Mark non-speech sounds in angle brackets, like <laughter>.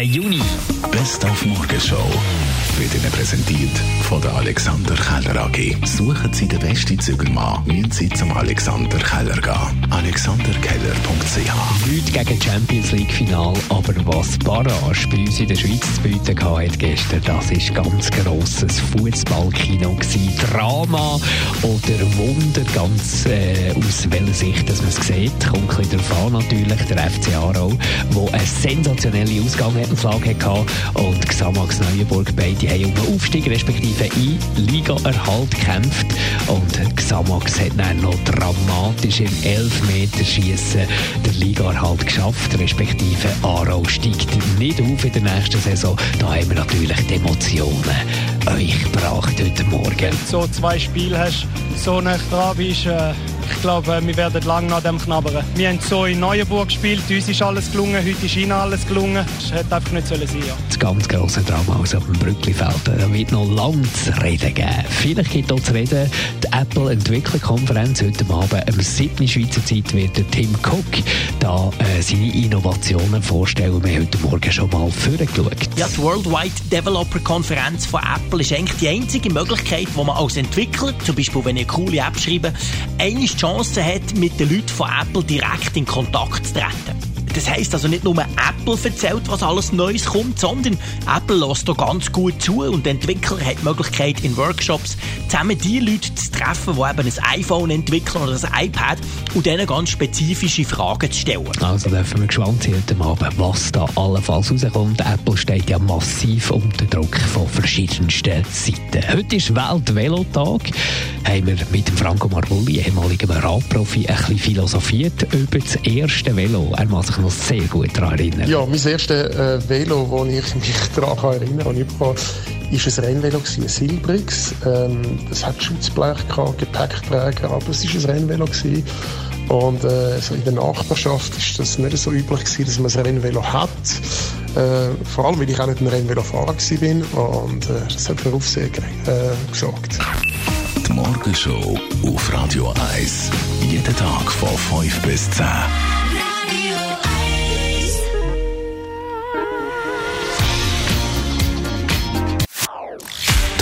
Juni. Best auf Morgenshow wird Ihnen präsentiert von der Alexander Keller AG. Suchen Sie den besten Zügelmann, müssen Sie zum Alexander Keller gehen. alexanderkeller.ch Nichts gegen Champions League Final, aber was Barrage bei uns in der Schweiz zu bieten hat gestern, das ist ganz grosses Fußballkino gewesen. Drama oder Wunder, ganz äh, aus welcher Sicht dass man es sieht. Kommt ein bisschen darauf an natürlich, der FC Aarau, wo eine sensationelle Ausgang Flagge hatte und Xamax Neuenburg beide haben um den Aufstieg respektive in Liga-Erhalt gekämpft und Xamax hat dann noch dramatisch im Elfmeterschießen der Liga-Erhalt geschafft, respektive Aarau steigt nicht auf in der nächsten Saison. Da haben wir natürlich die Emotionen euch gebracht heute Morgen. So zwei Spiele hast, so nah dran bist, äh, ich glaube, wir werden lange nach dem knabbern. Wir haben so in Neuenburg gespielt, uns ist alles gelungen, heute ist ihnen alles gelungen. Das hätte einfach nicht sollen sein ja. Das ganz grosse Drama aus auf dem Brücklifeld. Da wird noch lange zu reden geben. Vielleicht gibt auch zu reden, die Apple Entwicklerkonferenz heute Abend am 7. Schweizer Zeit wird der Tim Cook da äh, seine Innovationen vorstellen. Wir haben heute Morgen schon mal vorgeschaut. Ja, die Worldwide Developer Konferenz von Apple ist eigentlich die einzige Möglichkeit, wo man als Entwickler, zum Beispiel wenn ich eine coole App schreibe, eine Chance hat, mit den Leuten von Apple direkt in Kontakt zu treten. Das heisst also nicht nur Apple erzählt, was alles Neues kommt, sondern Apple lässt da ganz gut zu und der Entwickler hat die Möglichkeit, in Workshops zusammen die Leute zu treffen, die eben ein iPhone entwickeln oder ein iPad und denen ganz spezifische Fragen zu stellen. Also dürfen wir gespannt sein heute Abend, was da allenfalls rauskommt. Apple steht ja massiv unter Druck von verschiedensten Seiten. Heute ist Weltvelotag. Haben wir mit Franco Marvulli, ehemaligem Radprofi, ein bisschen philosophiert über das erste Velo. Er noch sehr gut daran erinnern. Ja, mein erstes äh, Velo, das ich mich <laughs> daran erinnern kann, ich ist ein Rennvelo, ein Silbrix. Ähm, das hat Schutzblech, gehabt, Gepäckträger, aber es war ein Rennvelo. Gewesen. Und äh, so in der Nachbarschaft ist das nicht so üblich gewesen, dass man ein Rennvelo hat. Äh, vor allem, weil ich auch nicht ein Rennvelofahrer war. Und äh, das hat für Aufsehen äh, gesorgt. Die Morgenshow auf Radio 1. Jeden Tag von 5 bis 10.